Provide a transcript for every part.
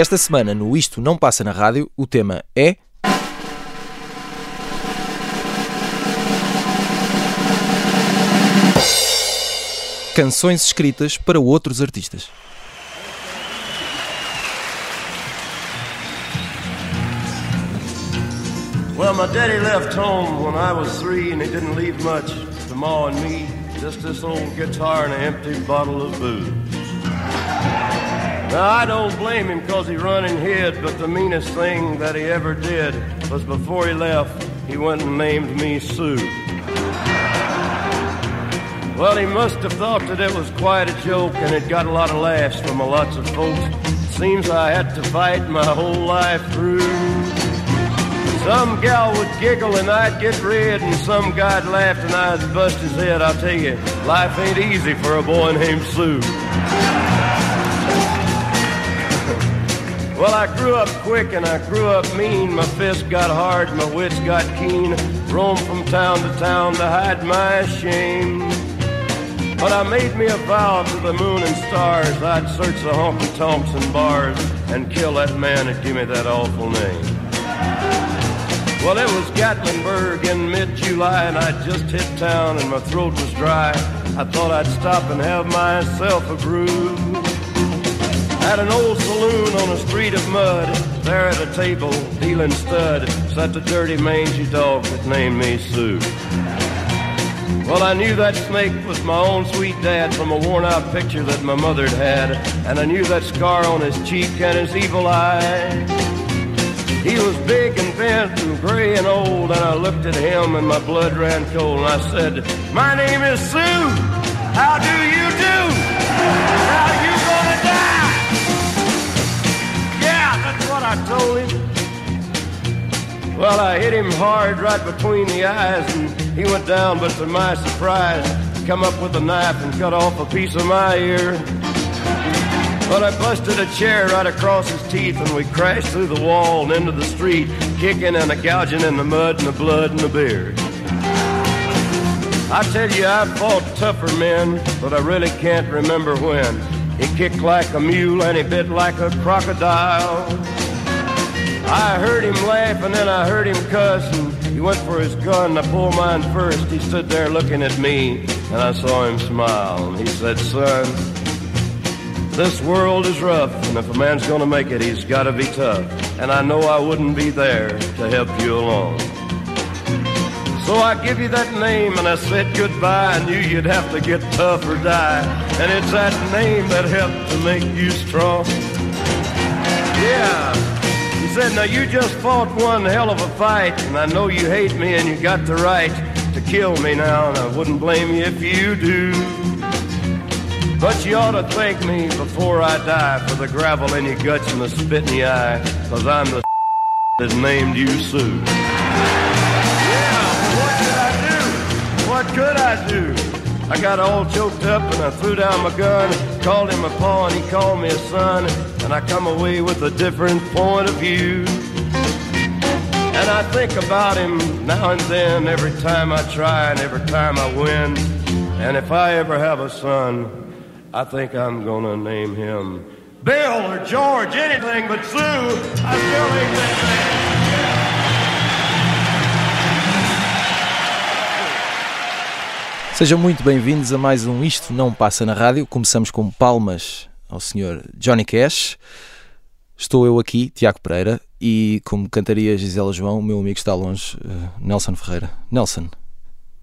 Esta semana, no Isto Não Passa na Rádio, o tema é. Canções escritas para outros artistas. Well, my daddy left home when I was three, and he didn't leave much to Ma and me. Just this old guitar and an empty bottle of booze. Now, I don't blame him because he run and hid, but the meanest thing that he ever did was before he left, he went and named me Sue. Well, he must have thought that it was quite a joke, and it got a lot of laughs from a lots of folks. Seems I had to fight my whole life through. Some gal would giggle and I'd get red, and some guy'd laugh and I'd bust his head. I'll tell you, life ain't easy for a boy named Sue. Well, I grew up quick and I grew up mean. My fists got hard, my wits got keen. Roamed from town to town to hide my shame. But I made me a vow to the moon and stars I'd search the honky tonks and bars and kill that man that gave me that awful name. Well, it was Gatlinburg in mid-July, and I just hit town, and my throat was dry. I thought I'd stop and have myself a brew. At an old saloon on a street of mud, there at a table, dealing stud, sat the dirty mangy dog that named me Sue. Well, I knew that snake was my own sweet dad from a worn-out picture that my mother'd had, and I knew that scar on his cheek and his evil eye. He was big and bent and gray and old, and I looked at him and my blood ran cold. And I said, My name is Sue. How do you do? How you gonna die? I told him. Well, I hit him hard right between the eyes, and he went down, but to my surprise, come up with a knife and cut off a piece of my ear. But I busted a chair right across his teeth and we crashed through the wall and into the street, kicking and a gouging in the mud and the blood and the beard. I tell you, I've fought tougher men, but I really can't remember when. He kicked like a mule and he bit like a crocodile. I heard him laugh and then I heard him cuss and he went for his gun. I pulled mine first. He stood there looking at me and I saw him smile. And he said, son, this world is rough, and if a man's gonna make it, he's gotta be tough. And I know I wouldn't be there to help you along. So I give you that name, and I said goodbye. I knew you'd have to get tough or die. And it's that name that helped to make you strong. Yeah. Said, now you just fought one hell of a fight, and I know you hate me, and you got the right to kill me now, and I wouldn't blame you if you do. But you ought to thank me before I die for the gravel in your guts and the spit in your eye, cause I'm the that named you Sue. Yeah, what could I do? What could I do? I got all choked up and I threw down my gun, called him a paw and he called me a son, and I come away with a different point of view. And I think about him now and then, every time I try and every time I win. And if I ever have a son, I think I'm gonna name him Bill or George, anything but Sue. I still ain't that Sejam muito bem-vindos a mais um Isto Não Passa na Rádio. Começamos com palmas ao Sr. Johnny Cash. Estou eu aqui, Tiago Pereira, e como cantaria Gisela João, o meu amigo está longe, uh, Nelson Ferreira. Nelson,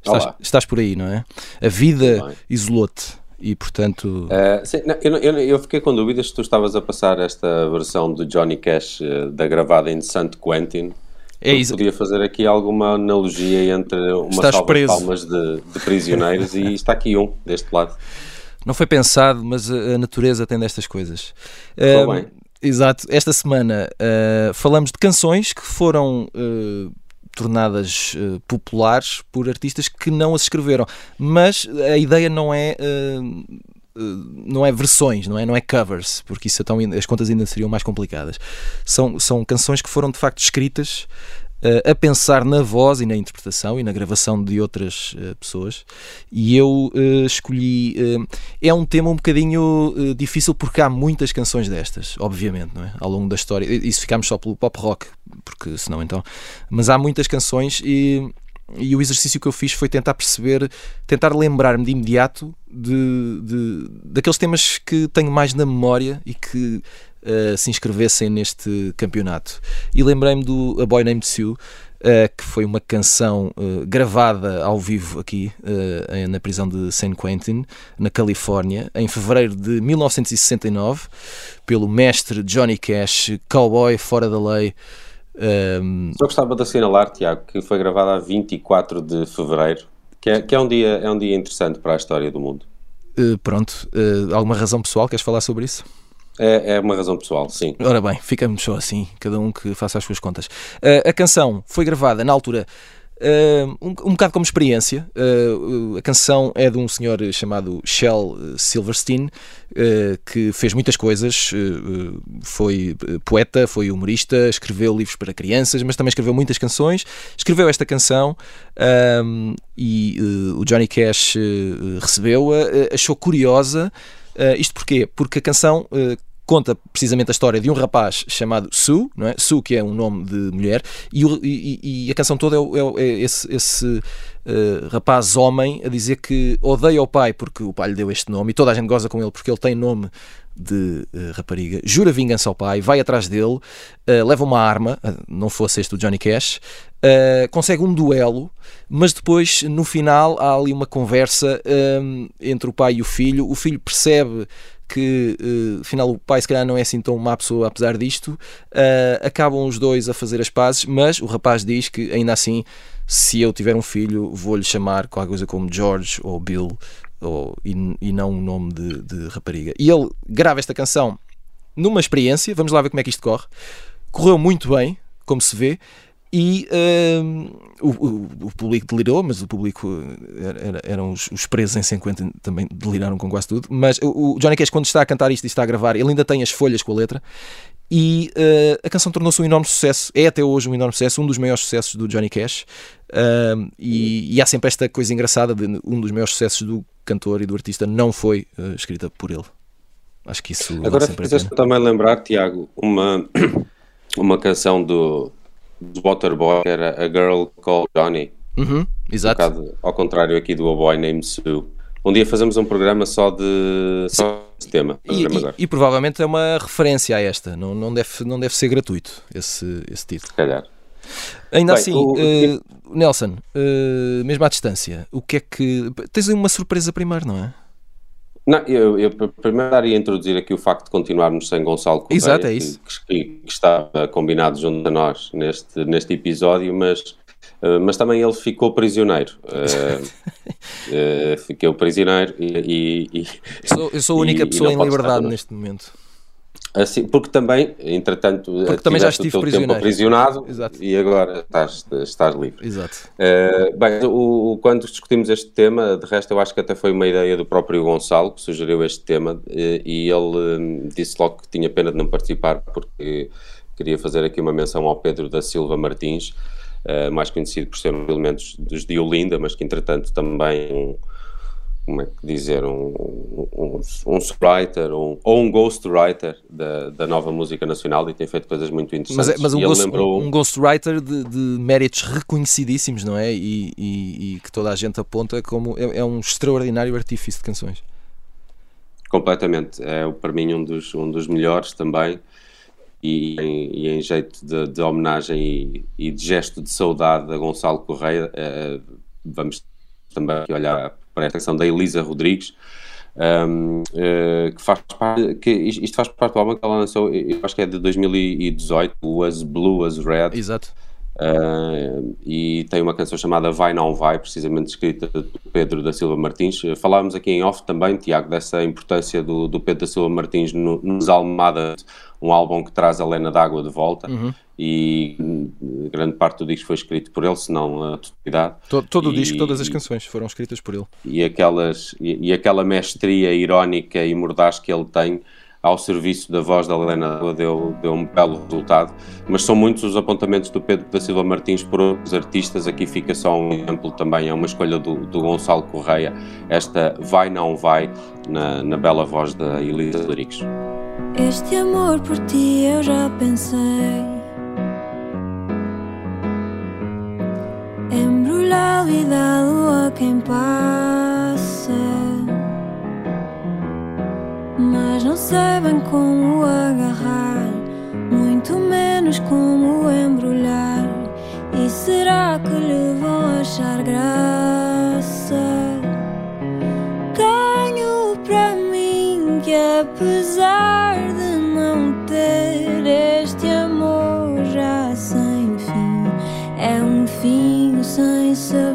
estás, estás, por aí, não é? A vida isolou-te e portanto. Uh, sim, não, eu, eu, eu, fiquei com dúvidas se tu estavas a passar esta versão do Johnny Cash uh, da gravada em Santo Quentin. É isso. Podia fazer aqui alguma analogia entre uma Estás salva preso. de palmas de, de prisioneiros e está aqui um deste lado. Não foi pensado, mas a, natureza tem destas coisas. Uh, bem. Exato. Esta semana falamos de canções que foram tornadas uh, populares por artistas que não as escreveram. Mas a ideia não é. Uh, não é versões, não é, não é covers, porque isso então, as contas ainda seriam mais complicadas. São, são canções que foram de facto escritas uh, a pensar na voz e na interpretação e na gravação de outras uh, pessoas. E eu uh, escolhi. é um tema um bocadinho difícil porque há muitas canções destas, obviamente, não é? Ao longo da história. E se ficámos só pelo pop rock, porque senão então. Mas há muitas canções e. E o exercício que eu fiz foi tentar perceber, tentar lembrar-me de imediato de, de, daqueles temas que tenho mais na memória e que uh, se inscrevessem neste campeonato. E lembrei-me do A Boy Named Sue, uh, que foi uma canção uh, gravada ao vivo aqui na prisão de San Quentin, na Califórnia, em fevereiro de 1969, pelo mestre Johnny Cash, cowboy fora da lei. Um... Só gostava de assinalar, Tiago, que foi gravada a 24 de fevereiro, que é, que é, um, dia, é um dia interessante para a história do mundo. Uh, pronto, uh, alguma razão pessoal? Queres falar sobre isso? É, é, uma razão pessoal, sim. Ora bem, ficamos só assim, cada um que faça as suas contas. Uh, a canção foi gravada na altura. Uh, um, um bocado como experiência. Uh, a canção é de um senhor chamado Shell Silverstein, que fez muitas coisas. foi poeta, foi humorista, escreveu livros para crianças, mas também escreveu muitas canções. Escreveu esta canção e o Johnny Cash recebeu-a, achou curiosa. Uh, isto porquê? Porque a canção uh, conta precisamente a história de um rapaz chamado Sue, não é? Sue, que é um nome de mulher, e, o, e, e a canção toda é, é, é esse, esse uh, rapaz homem a dizer que odeia o pai porque o pai lhe deu este nome e toda a gente goza com ele porque ele tem nome de uh, rapariga, jura vingança ao pai, vai atrás dele, uh, leva uma arma, não fosse este o Johnny Cash, consegue um duelo, mas depois no final há ali uma conversa entre o pai e o filho. O filho percebe que uh, afinal o pai se calhar não é assim tão má pessoa apesar disto, uh, acabam os dois a fazer as pazes, mas o rapaz diz que ainda assim, se eu tiver um filho, vou-lhe chamar qualquer coisa como George ou Bill ou, e, e não um nome de, de rapariga. E ele grava esta canção numa experiência, vamos lá ver como é que isto corre. Correu muito bem, como se vê, e uh, o, o, o, público delirou, mas o público era, eram os, os, presos em 50 também deliraram com quase tudo. Mas o, o, Johnny Cash, quando está a cantar isto e está a gravar, ele ainda tem as folhas com a letra. E uh, a canção tornou-se um enorme sucesso, é até hoje um enorme sucesso, um dos maiores sucessos do Johnny Cash. Uh, e, e, há sempre esta coisa engraçada de um dos maiores sucessos do cantor e do artista não foi uh, escrita por ele. Acho que isso. Agora fizeste também lembrar, Tiago, uma, uma canção do do Waterboy, que era A Girl Called Johnny. Uhum, exato. Um bocado, ao contrário aqui do A Boy Named Sue. Um dia fazemos um programa só de só esse tema. E, e, e, provavelmente é uma referência a esta, não, não, deve, não deve ser gratuito esse, esse título. Se calhar. Ainda Bem, assim, o... uh, Nelson, uh, mesmo à distância, o que é que. Tens uma surpresa primeiro, não é? Não, eu, eu primeiro daria a introduzir aqui o facto de continuarmos sem Gonçalo Correia, Exato, é isso. Que, que, que estava combinado junto a nós neste, neste episódio, mas, uh, mas também ele ficou prisioneiro. Uh, uh, fiquei prisioneiro e... e, e sou, eu sou a única e, pessoa em liberdade neste momento. Assim, porque também, entretanto, porque também já estive tempo aprisionado Exato. e agora estás, estás livre. Exato. Uh, bem, o, quando discutimos este tema, de resto, eu acho que até foi uma ideia do próprio Gonçalo que sugeriu este tema eh, e ele eh, disse logo que tinha pena de não participar porque queria fazer aqui uma menção ao Pedro da Silva Martins, uh, mais conhecido por ser um elementos dos de Olinda, mas que entretanto também. Como é que dizer, um, um, um writer um, ou um ghostwriter da, da nova música nacional e tem feito coisas muito interessantes. Mas, é, mas um, ghost, lembrou... um ghostwriter de, de méritos reconhecidíssimos, não é? E, e, e, que toda a gente aponta como é, é, um extraordinário artífice de canções. Completamente, é para mim um dos, um dos melhores também. E em, e em jeito de, de homenagem e, e, de gesto de saudade a Gonçalo Correia, é, vamos também olhar para esta questão da Elisa Rodrigues, um, uh, que faz parte, que isto faz parte do álbum que ela lançou, eu acho que é de 2018, o As Blue as Red. Exato. Uh, e tem uma canção chamada Vai Não Vai, precisamente escrita do Pedro da Silva Martins. Falámos aqui em off também, Tiago, dessa importância do, do Pedro da Silva Martins no, nos Almada, um álbum que traz a Lena d'Água de volta. Uhum e grande parte do disco foi escrito por ele, se não a totalidade. Todo, todo e, o disco, todas as canções foram escritas por ele. E, aquelas, e, e, aquela mestria irónica e mordaz que ele tem, ao serviço da voz da Helena deu, deu um belo resultado, mas são muitos os apontamentos do Pedro da Silva Martins por outros artistas, aqui fica só um exemplo também, é uma escolha do, do Gonçalo Correia, esta Vai Não Vai, na, na bela voz da Elisa Rodrigues. Este amor por ti eu já pensei. Embrulhado e dado a quem passa Mas não sei bem como agarrar Muito menos como embrulhar E será que lhe vão achar graça? Ganho para mim que apesar de não ter este amor já sem fim É um fim sem saber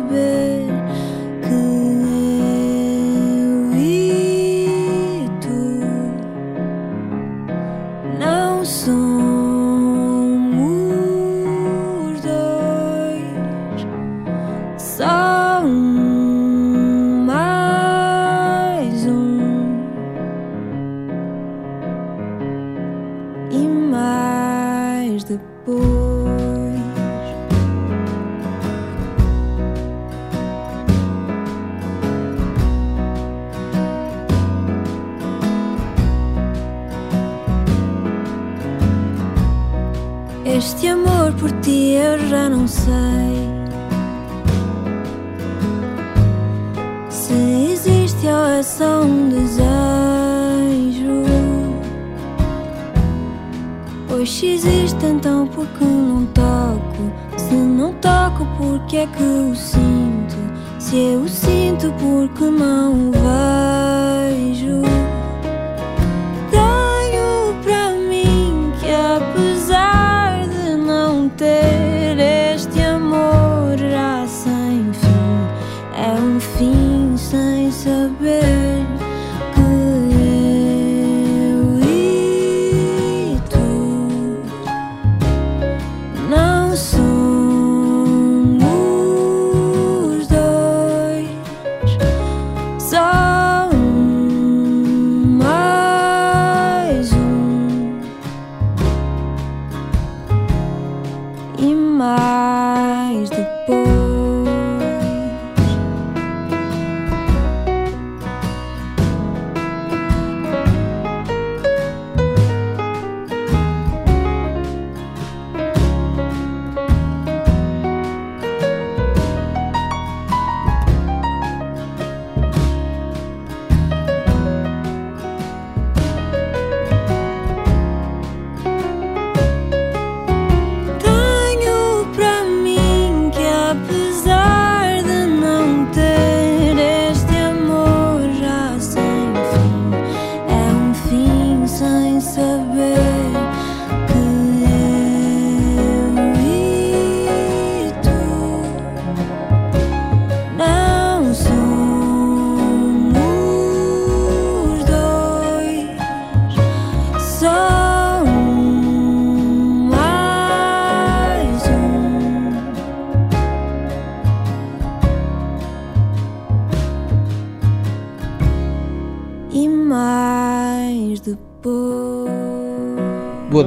boa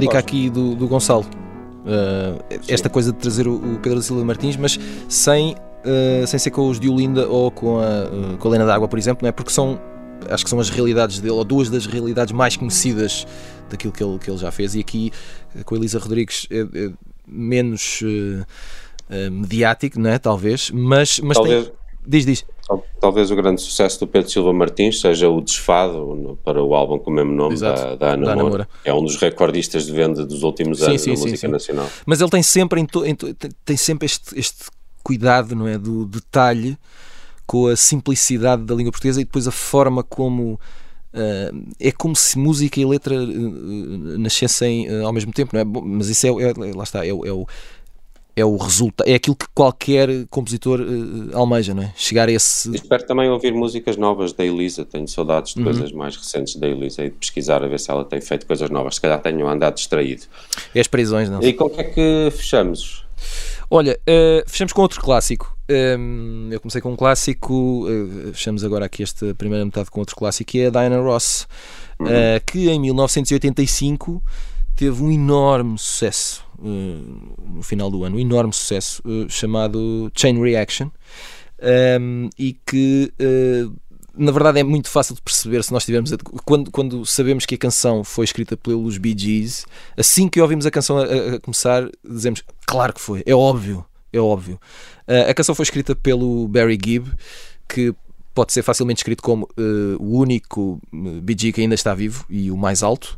dica aqui do, do Gonçalo. Uh, esta coisa de trazer o, o Pedro da Silva Martins, mas sem, uh, sem ser com os de Olinda ou com a, uh, com a Lena d'Água, por exemplo, não é? porque são, acho que são as realidades dele, ou duas das realidades mais conhecidas daquilo que ele, que ele já fez. E aqui com a Elisa Rodrigues é, é menos mediático, não é? Talvez, mas, mas Talvez. tem. Diz, diz. Talvez o grande sucesso do Pedro Silva Martins seja o Desfado para o álbum com o mesmo nome da, da, Ana, da Ana Moura. É um dos recordistas de venda dos últimos sim, anos sim, da sim, música nacional. Mas ele tem sempre, em to, em to, tem sempre este, este cuidado não é, do detalhe com a simplicidade da língua portuguesa e depois a forma como uh, é como se música e letra uh, nascessem uh, ao mesmo tempo, não é? Mas isso é, é lá está, é, é o é o resultado, é aquilo que qualquer compositor uh, almeja, não é? Chegar a esse. espero também ouvir músicas novas da Elisa, tenho saudades de uhum. coisas mais recentes da Elisa e de pesquisar a ver se ela tem feito coisas novas. Se calhar tenho andado distraído. É as prisões, não? E com o que é que fechamos? Olha, uh, fechamos com outro clássico. Um, eu comecei com um clássico, uh, fechamos agora aqui esta primeira metade com outro clássico, que é a Diana Ross. uhum. uh, que em 1985 teve um enorme sucesso no final do ano, um enorme sucesso uh, chamado Chain Reaction um, e que na verdade é muito fácil de perceber se nós tivermos a, quando, quando sabemos que a canção foi escrita pelos Bee Gees, assim que ouvimos a canção a, a começar, dizemos claro que foi, é óbvio, é óbvio. Uh, a canção foi escrita pelo Barry Gibb, que pode ser facilmente escrito como uh, o único Bee Gee que ainda está vivo e o mais alto.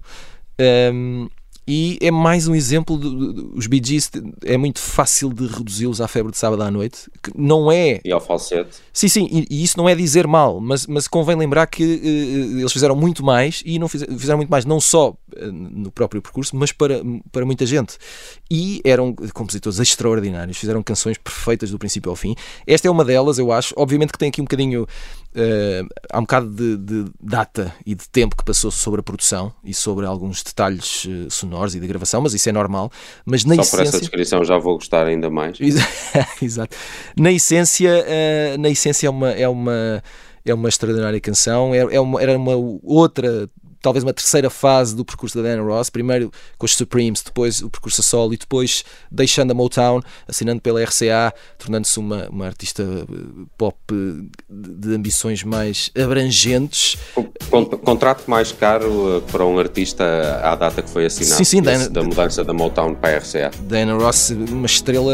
Um, e é mais um exemplo dos Bee Gees é muito fácil de reduzi-los à febre de sábado à noite que não é e ao falsete. Sim sim e, e, isso não é dizer mal mas mas convém lembrar que uh, eles fizeram muito mais e não fizeram, fizeram muito mais não só uh, no próprio percurso mas para para muita gente. E eram compositores extraordinários fizeram canções perfeitas do princípio ao fim. Esta é uma delas eu acho. Obviamente que tem aqui um bocadinho Uh, há um bocado de, de, data e de tempo que passou sobre a produção e sobre alguns detalhes uh, sonoros e de gravação, mas isso é normal. Mas na Só essência... por essa descrição já vou gostar ainda mais. Exato. Na essência, uh, na essência é uma, é uma, é uma extraordinária canção, é, é uma, era uma outra talvez uma terceira fase do percurso da Diana Ross, primeiro com os Supremes, depois o percurso a solo e depois deixando a Motown, assinando pela RCA, tornando-se uma, uma artista eh, pop de ambições mais abrangentes. Contrato mais caro eh, para um artista à data que foi assinado, sim, sim, Diana, da mudança da Motown para a RCA. Diana Ross, uma estrela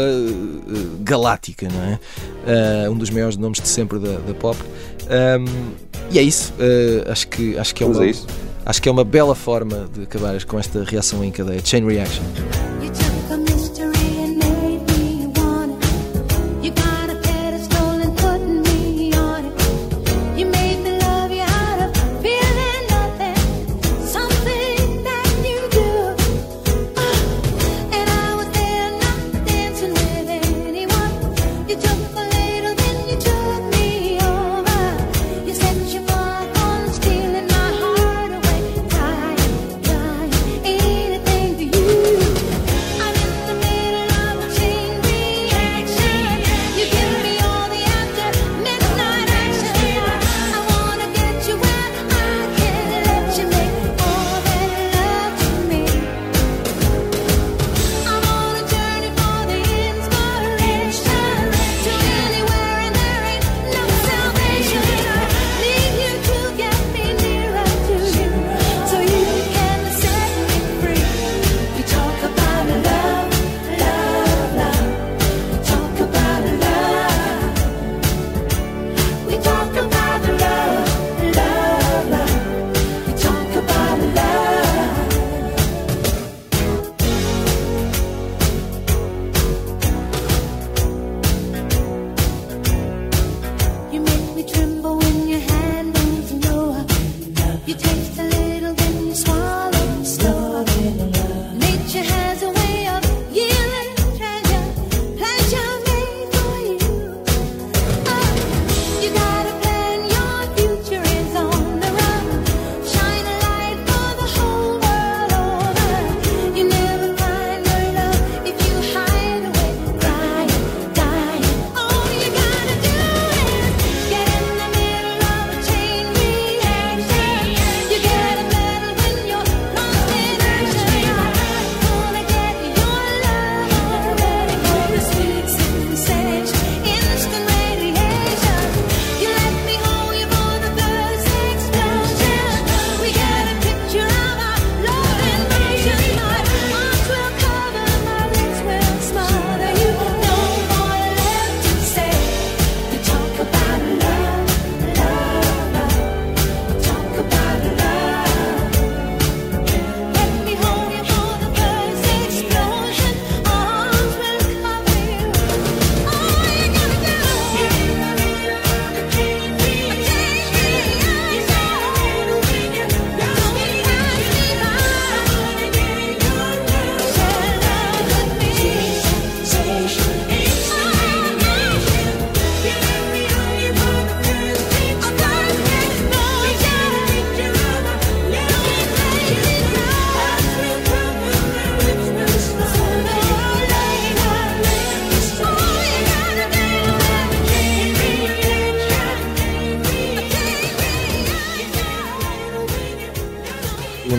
galáctica, não é? Um dos maiores nomes de sempre da, da pop. Um, e é isso, uh, acho, que, acho que é uma, é acho que é uma bela forma de acabar com esta reação em cadeia, chain reaction.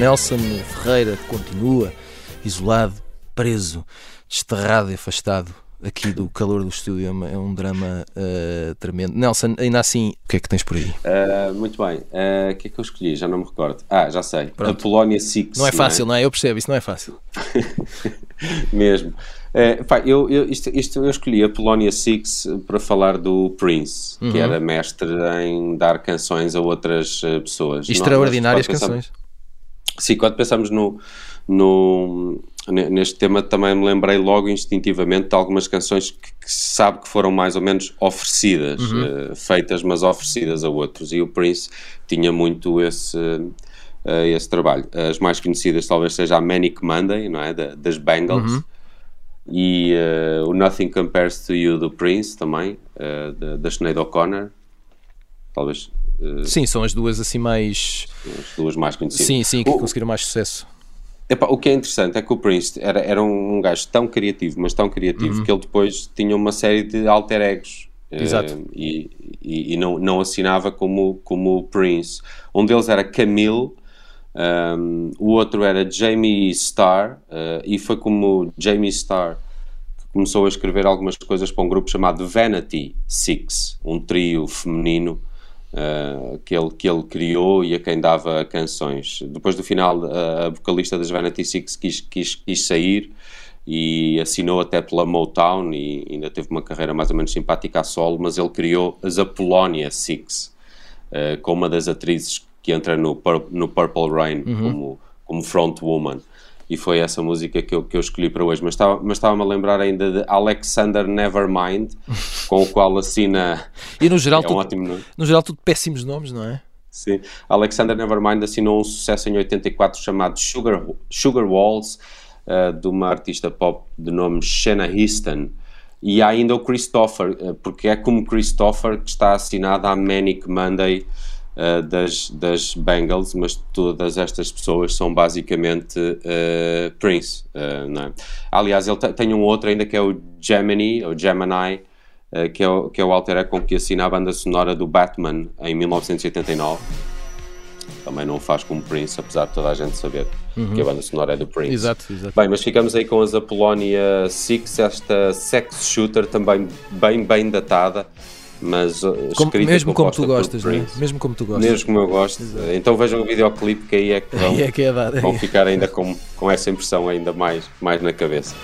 Nelson Ferreira continua isolado, preso, desterrado e afastado aqui do calor do estúdio. É, é um drama uh, tremendo. Nelson, ainda assim, o que é que tens por aí? Uh, muito bem. Uh, o que é que eu escolhi? Já não me recordo. Ah, já sei. Pronto. A Polónia Six. Não é fácil, não é? não é? Eu percebo, isso não é fácil. Mesmo. É, pá, eu, eu, isto, isto, eu escolhi a Polónia Six para falar do Prince, uhum. que era mestre em dar canções a outras pessoas. Extraordinárias Nós, canções. Sim, quando pensamos no, no, neste tema também me lembrei logo instintivamente de algumas canções que, que se sabe que foram mais ou menos oferecidas, uhum. uh, feitas, mas oferecidas a outros. E o Prince tinha muito esse, uh, esse trabalho. As mais conhecidas talvez seja a Manic Monday, não é? Da, das Bangles. Uhum. E uh, o Nothing Compares to You do Prince também, da, da Sinead O'Connor. Talvez. Sim, são as duas assim mais. As duas mais conhecidas. Sim, sim, que o, conseguiram mais sucesso. Epá, o que é interessante é que o Prince era, era um gajo tão criativo, mas tão criativo, uhum. que ele depois tinha uma série de alter egos. Exato. Uh, e, e, e, não, não assinava como, como Prince. Um deles era Camille, um, o outro era Jamie Starr, uh, e foi como Jamie Starr que começou a escrever algumas coisas para um grupo chamado Vanity Six, um trio feminino uh, que, ele, que ele criou e a quem dava canções. Depois do final, a vocalista das Vanity Six quis, quis, quis sair e assinou até pela Motown e ainda teve uma carreira mais ou menos simpática a solo, mas ele criou as Apollonia Six, uh, com uma das atrizes que entra no, no Purple Rain uhum. como, como frontwoman e foi essa música que eu, que eu escolhi para hoje. Mas estava-me mas estava a lembrar ainda de Alexander Nevermind, com o qual assina. E no geral, é um tudo, ótimo nome. no geral, tudo péssimos nomes, não é? Sim. Alexander Nevermind assinou um sucesso em 84 chamado Sugar, Sugar Walls, uh, de uma artista pop de nome Shanna Houston. E há ainda o Christopher, uh, porque é como Christopher que está assinado à Manic Monday uh, das, das Bengals, mas todas estas pessoas são basicamente uh, Prince. Uh, é? Aliás, ele tem um outro ainda que é o Gemini, ou Gemini, que, é o, que é o alter ego com que assina a banda sonora do Batman em 1989 também não faz como Prince, apesar de toda a gente saber uhum. que a banda sonora é do Prince. Exato, exato. Bem, mas ficamos aí com as Apollonia Six, esta sex shooter também bem, bem datada mas uh, como, mesmo como tu gostas, né? mesmo como tu gostas, mesmo como eu gosto. Exato. Então vejam o videoclipe que aí é que vão, é que é vão ficar ainda com, com essa impressão ainda mais, mais na cabeça.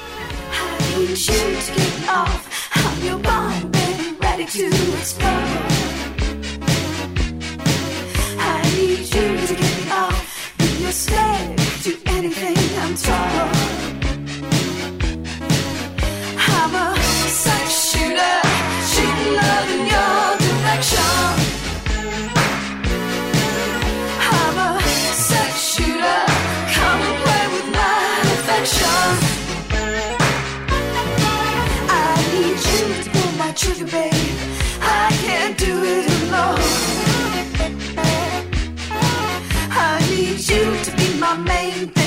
I'm you to be my main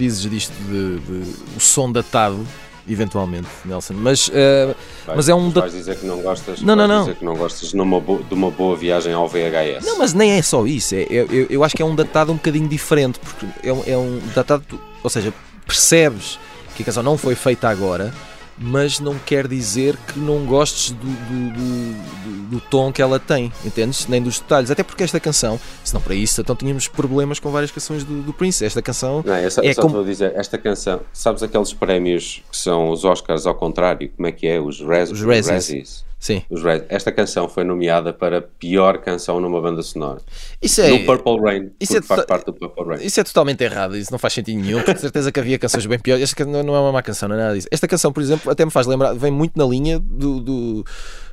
dizes disto de, de o som datado eventualmente, Nelson. Mas, uh, vais, mas é um. Vais dizer que não gostas, não, não, não. dizer que não gostas numa de uma boa viagem ao VHS. Não, mas nem é só isso. É, é, eu, eu acho que é um datado um bocadinho diferente, porque é um, é um datado, ou seja, percebes que a canção não foi feita agora, mas não quer dizer que não gostes do, do, do, do, tom que ela tem, entendes? Nem dos detalhes. Até porque esta canção, se não para isso, então tínhamos problemas com várias canções do, Prince. Esta canção. Não, essa, é só como... dizer, esta canção, sabes aqueles prémios que são os Oscars ao contrário? Como é que é? Os, res, os Razzies. Sim. Esta canção foi nomeada para pior canção numa banda sonora. Isso é, no Purple Rain, isso é faz parte do Purple Rain. Isso é totalmente errado, isso não faz sentido nenhum, porque certeza que havia canções bem piores. Esta não é uma má canção, não é nada disso. Esta canção, por exemplo, até me faz lembrar, vem muito na linha do, do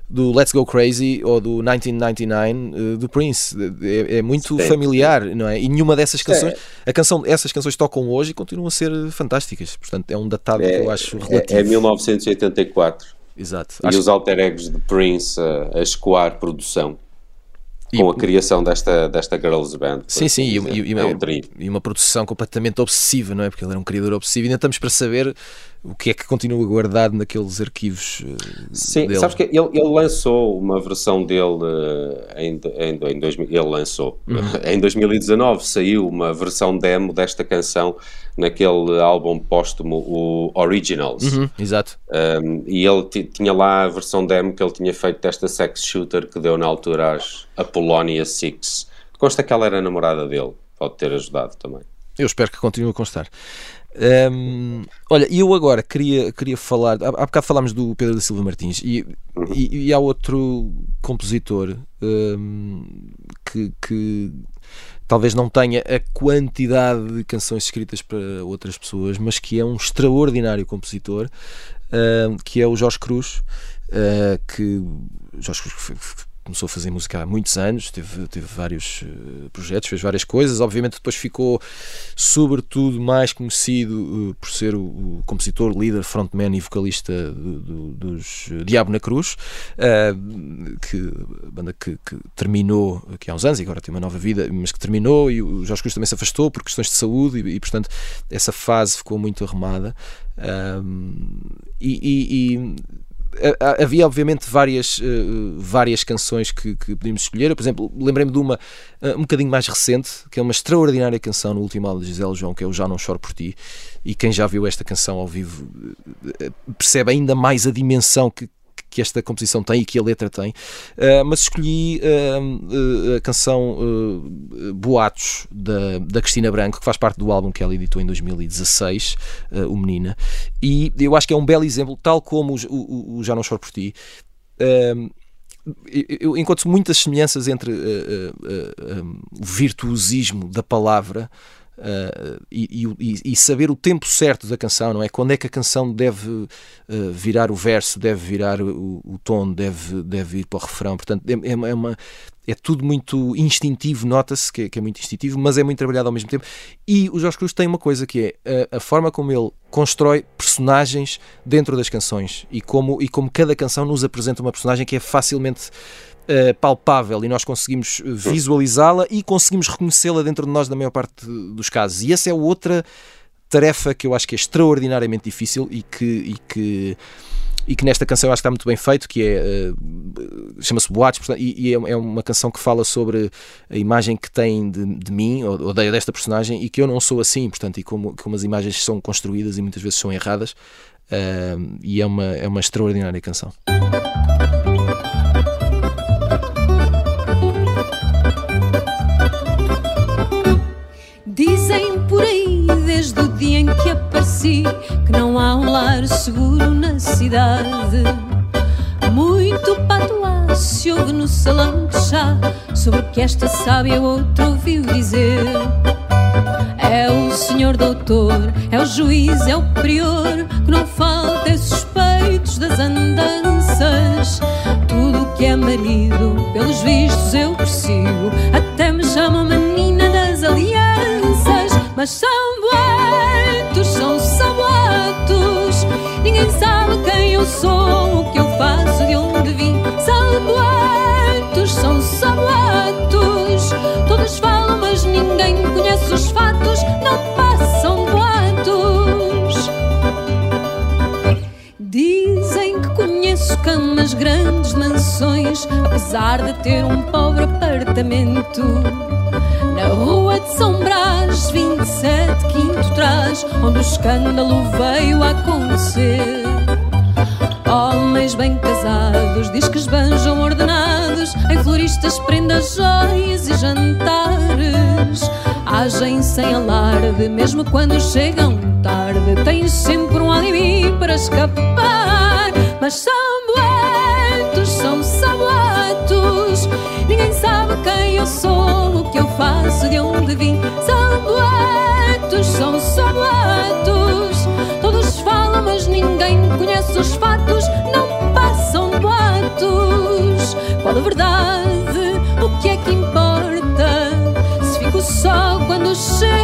do Let's Go Crazy ou do 1999 uh, do Prince. É, é muito Sim. familiar, não é? E nenhuma dessas canções, a canção, essas canções tocam hoje e continuam a ser fantásticas. Portanto, é um datado é, que eu acho relativo. É, é 1984. Exato. E Acho... os alter egos de Prince a, a escoar produção. E, com a criação desta, desta Girls Band. Sim, sim, e, e, é um e, uma produção completamente obsessiva, não é? Porque ele era um criador obsessivo e ainda estamos para saber o que é que continua guardado naqueles arquivos uh, Sim, dele. sabes que ele, ele lançou uma versão dele uh, em, em, em 2000, ele lançou, uhum. em 2019 saiu uma versão demo desta canção naquele álbum póstumo, o Originals. Uhum, exato. Um, e ele tinha lá a versão demo que ele tinha feito desta sex shooter que deu na altura às Apollonia Six. Consta que ela era namorada dele, pode ter ajudado também. Eu espero que continue a constar. Um, olha, eu agora queria, queria falar. Há, há bocado falámos do Pedro da Silva Martins e, uhum. e, e, há outro compositor um, que, que talvez não tenha a quantidade de canções escritas para outras pessoas, mas que é um extraordinário compositor, uh, que é o Jorge Cruz, uh, que Jorge Cruz começou a fazer música há muitos anos, teve, teve vários uh, projetos, fez várias coisas. Obviamente, depois ficou, sobretudo, mais conhecido uh, por ser o, o, compositor, líder, frontman e vocalista do, do, dos Diabo na Cruz, uh, que banda que, que, terminou aqui há uns anos e agora tem uma nova vida, mas que terminou e o Jorge Cruz também se afastou por questões de saúde e, e portanto, essa fase ficou muito arrumada. e, e, e havia obviamente várias, uh, várias canções que, que podíamos escolher. Por exemplo, lembrei-me de uma uh, um bocadinho mais recente, que é uma extraordinária canção no último álbum de Gisele João, que é o Já Não Choro Por Ti. E quem já viu esta canção ao vivo percebe ainda mais a dimensão que, que esta composição tem e que a letra tem, uh, mas escolhi uh, a canção Boatos da, da Cristina Branco, que faz parte do álbum que ela editou em 2016, o Menina, e eu acho que é um belo exemplo, tal como o, o, o Já Não Choro Por Ti. eu encontro muitas semelhanças entre o virtuosismo da palavra Uh, e, e, e, saber o tempo certo da canção, não é? Quando é que a canção deve uh, virar o verso, deve virar o, o, tom, deve, deve ir para o refrão. Portanto, é, é, é uma, é tudo muito instintivo, nota-se que, é, que, é muito instintivo, mas é muito trabalhado ao mesmo tempo. E o Jorge Cruz tem uma coisa que é a, a forma como ele constrói personagens dentro das canções e como, e como cada canção nos apresenta uma personagem que é facilmente uh, palpável e nós conseguimos visualizá-la e conseguimos reconhecê-la dentro de nós na maior parte dos casos. E essa é outra tarefa que eu acho que é extraordinariamente difícil e que, e que e que nesta canção acho que está muito bem feito, que é uh, chama-se Boates, portanto, e, e, é, é uma canção que fala sobre a imagem que tem de, de mim, ou, ou, desta personagem, e que eu não sou assim, portanto, e como, como as imagens são construídas e muitas vezes são erradas, uh, e é uma, é uma extraordinária canção. Que apareci, que não há um lar seguro na cidade. Muito patois se ouve no salão de chá sobre o que esta sábia outra ouviu dizer. É o senhor doutor, é o juiz, é o prior, que não falta suspeitos das andanças. Tudo o que é marido, pelos vistos eu persigo, sou, o que eu faço, de onde vim. boatos, são salboatos. Todos falam, mas ninguém conhece os fatos. Não passam boatos. Dizem que conheço camas grandes, mansões, apesar de ter um pobre apartamento. Na rua de São Brás, 27, quinto trás, onde o escândalo veio a acontecer. Homens bem casados, diz que ordenados em floristas, prendas, joias e jantares. Agem sem alarde, mesmo quando chegam tarde. Têm sempre um alibi para escapar. Mas são boatos, são só boatos. Ninguém sabe quem eu sou, o que eu faço, de onde vim. São boatos, são só ninguém conhece os fatos. Não passam boatos. Qual a verdade? O que é que importa? Se fico só quando chego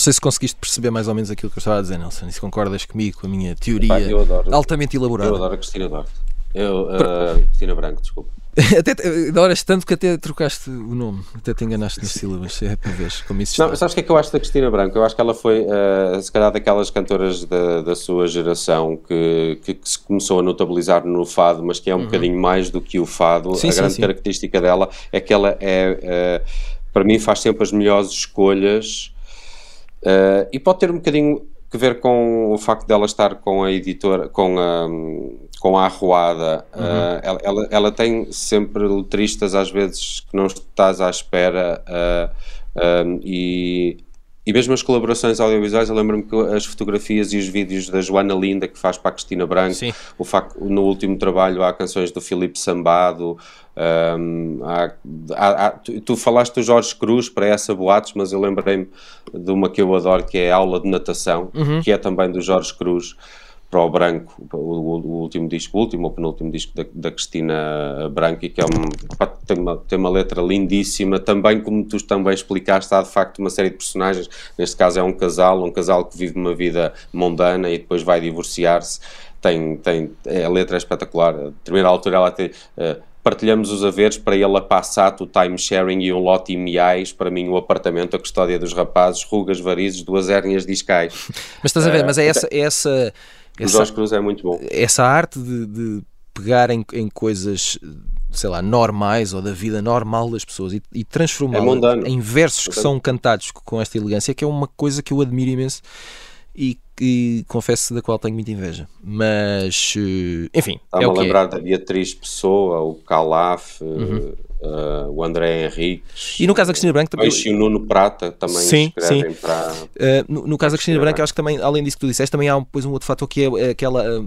sei se conseguiste perceber mais ou menos aquilo que eu estava a dizer, Nelson. E se concordas comigo com a minha teoria Pá, eu adoro- altamente elaborada. Eu adoro a Cristina Duarte. Eu, uh, Cristina Branco, desculpa. até te- adoras tanto que até trocaste o nome, até te enganaste nas sílabas. É para ver como isso Não, está. sabes o que é que eu acho da Cristina Branco? Eu acho que ela foi, uh, se calhar, daquelas cantoras da, da sua geração que, que, que se começou a notabilizar no fado, mas que é um bocadinho mais do que o fado. Uhum. Sim, a sim, grande sim. característica dela é que ela é, uh, para mim, faz sempre as melhores escolhas uh, e pode ter um bocadinho que ver com o facto dela estar com a editora, com a, com a arruada. Uhum. Uh, ela, ela, ela tem sempre letristas, às vezes, que não estás à espera. uh, um, e, e mesmo as colaborações audiovisuais, eu lembro-me que as fotografias e os vídeos da Joana Linda, que faz para a Cristina Branco, Sim. o facto, no último trabalho há canções do Filipe Sambado, um, há- há- há- tu, tu falaste do Jorge Cruz para essa boatos, mas eu lembrei-me de uma que eu adoro, que é a aula de natação, que é também do Jorge Cruz para o Branco, o, último disco, o último ou penúltimo disco da, da Cristina Branco, e que é um, pá, tem, uma, tem uma letra lindíssima, também como tu também explicaste, há de facto uma série de personagens, neste caso é um casal, um casal que vive uma vida mundana e depois vai divorciar-se, tem, tem, é, a letra é espetacular, a determinada altura ela tem... eh, Partilhamos os haveres para ele a Passato, o time sharing e um lote imiais, para mim o apartamento, a custódia dos rapazes, rugas, varizes, duas hérnias discais. Mas estás a ver, mas é essa, é essa, O essa, Jorge Cruz é muito bom. essa arte de, de pegar em, em coisas, sei lá, normais ou da vida normal das pessoas e, e É transformá-las mundano. em versos que são cantados com esta elegância, que é uma coisa que eu admiro imenso e que confesso da qual tenho muita inveja. Mas, eh, enfim, Está-me é a é. lembrar da Beatriz Pessoa, o Calaf, eh, eh, o André Henriques. Uhum. E no caso da Cristina Branco também. Hoje o Nuno Prata também Sim, escrevem para. Uh, no, no caso da Cristina Branco, acho que também, além disso que tu disseste, também há um, depois um outro fator que é aquela, uh,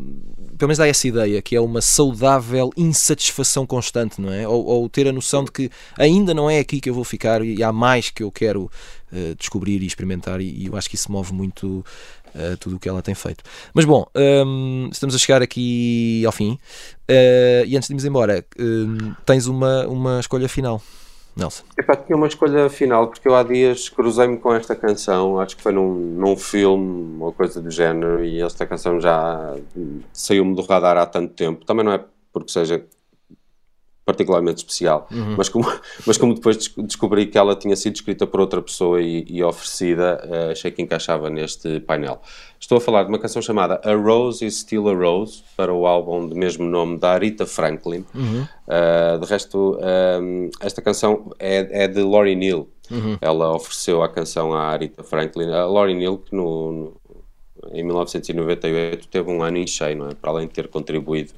pelo menos dá essa ideia, que é uma saudável insatisfação constante, não é? Ou, ou ter a noção de que ainda não é aqui que eu vou ficar e há mais que eu quero uh, descobrir e experimentar, e, e eu acho que isso move muito uh, tudo o que ela tem feito. Mas bom, um, estamos a chegar aqui ao fim, uh, e antes de irmos embora, um, tens uma, uma escolha final, Nelson. Epá, tinha uma escolha final, porque eu há dias cruzei-me com esta canção, acho que foi num, num filme ou coisa do género, e esta canção já saiu-me do radar há tanto tempo. Também não é porque seja particularmente especial, mas, como, mas como depois des- descobri que ela tinha sido escrita por outra pessoa e, e oferecida, eh, achei que encaixava neste painel. Estou a falar de uma canção chamada A Rose is Still a Rose, para o álbum de mesmo nome da Rita Franklin. Uh, de resto, um, esta canção é, é de Laurie Neal. Ela ofereceu a canção à Rita Franklin. A Laurie Neal, que no, no- em 1998 teve um ano em cheio, não é? Para além de ter contribuído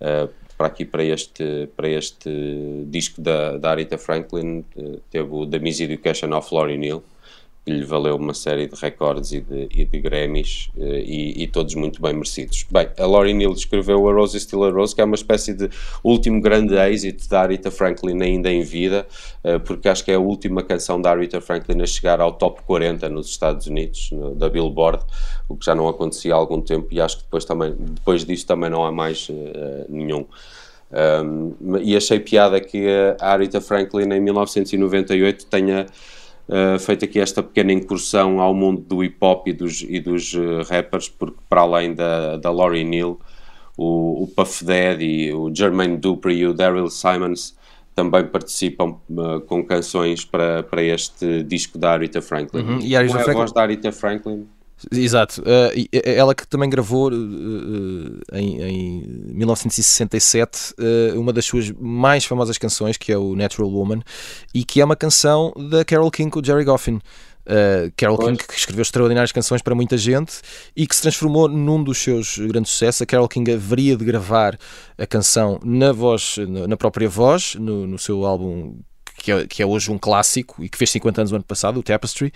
uh, para aqui para este, para este disco da, da Aretha Franklin, teve o The Miss Education of Laurie Neal, que lhe valeu uma série de recordes e de, e de Grammys eh, e, e, todos muito bem merecidos. Bem, a Laurie Neal escreveu A Rose is Still a Rose, que é uma espécie de último grande êxito da Aretha Franklin ainda em vida, eh, porque acho que é a última canção da Aretha Franklin a chegar ao top 40 nos Estados Unidos, da Billboard, o que já não acontecia há algum tempo e acho que depois, também, depois disso também não há mais uh, nenhum. Um, e achei piada que a Aretha Franklin em 1998 tenha uh, feito aqui esta pequena incursão ao mundo do hip hop e dos, e dos uh, rappers, porque para além da, da Laurie Neal, o, o Puff Daddy, o Jermaine Dupri e o Daryl Simons também participam uh, com canções para, para este disco da Aretha Franklin. Uhum. E a, Aretha Franklin... a voz da Aretha Franklin Exato. Uh, ela que também gravou uh, em, em, 1967 uh, uma das suas mais famosas canções, que é o Natural Woman, e que é uma canção da Carole King com o Jerry Goffin. Uh, Carole King que escreveu extraordinárias canções para muita gente e que se transformou num dos seus grandes sucessos. A Carole King haveria de gravar a canção na voz, na própria voz, no, no seu álbum que é, que é, hoje um clássico e que fez 50 anos no ano passado, o Tapestry,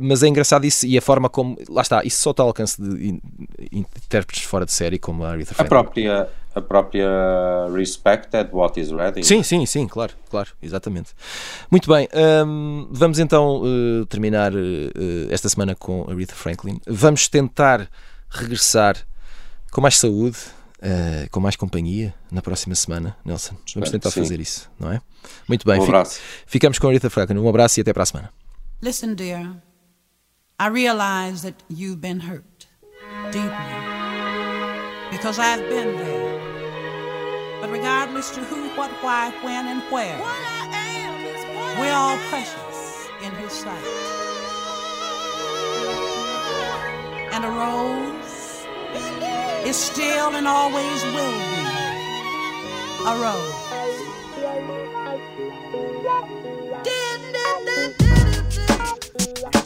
mas é engraçado isso e a forma como. Lá está, isso só está ao alcance de intérpretes fora de série como a Aretha Franklin. A própria, a própria Respected What Is Ready. Sim, sim, sim, claro, claro, exatamente. Muito bem, um, vamos então uh, terminar uh, esta semana com a Aretha Franklin. Vamos tentar regressar com mais saúde. Uh, com mais companhia na próxima semana, Nelson. Vamos tentar fazer isso, não é? Muito bem. Um abraço. Ficamos com a Aretha Franklin. Um abraço e até para a semana. Listen, dear, I realize that you've been hurt deeply because I've been there. But regardless to who, what, why, when, and where, we're all precious in His sight. And a rose is still and always will be a rose. Yeah.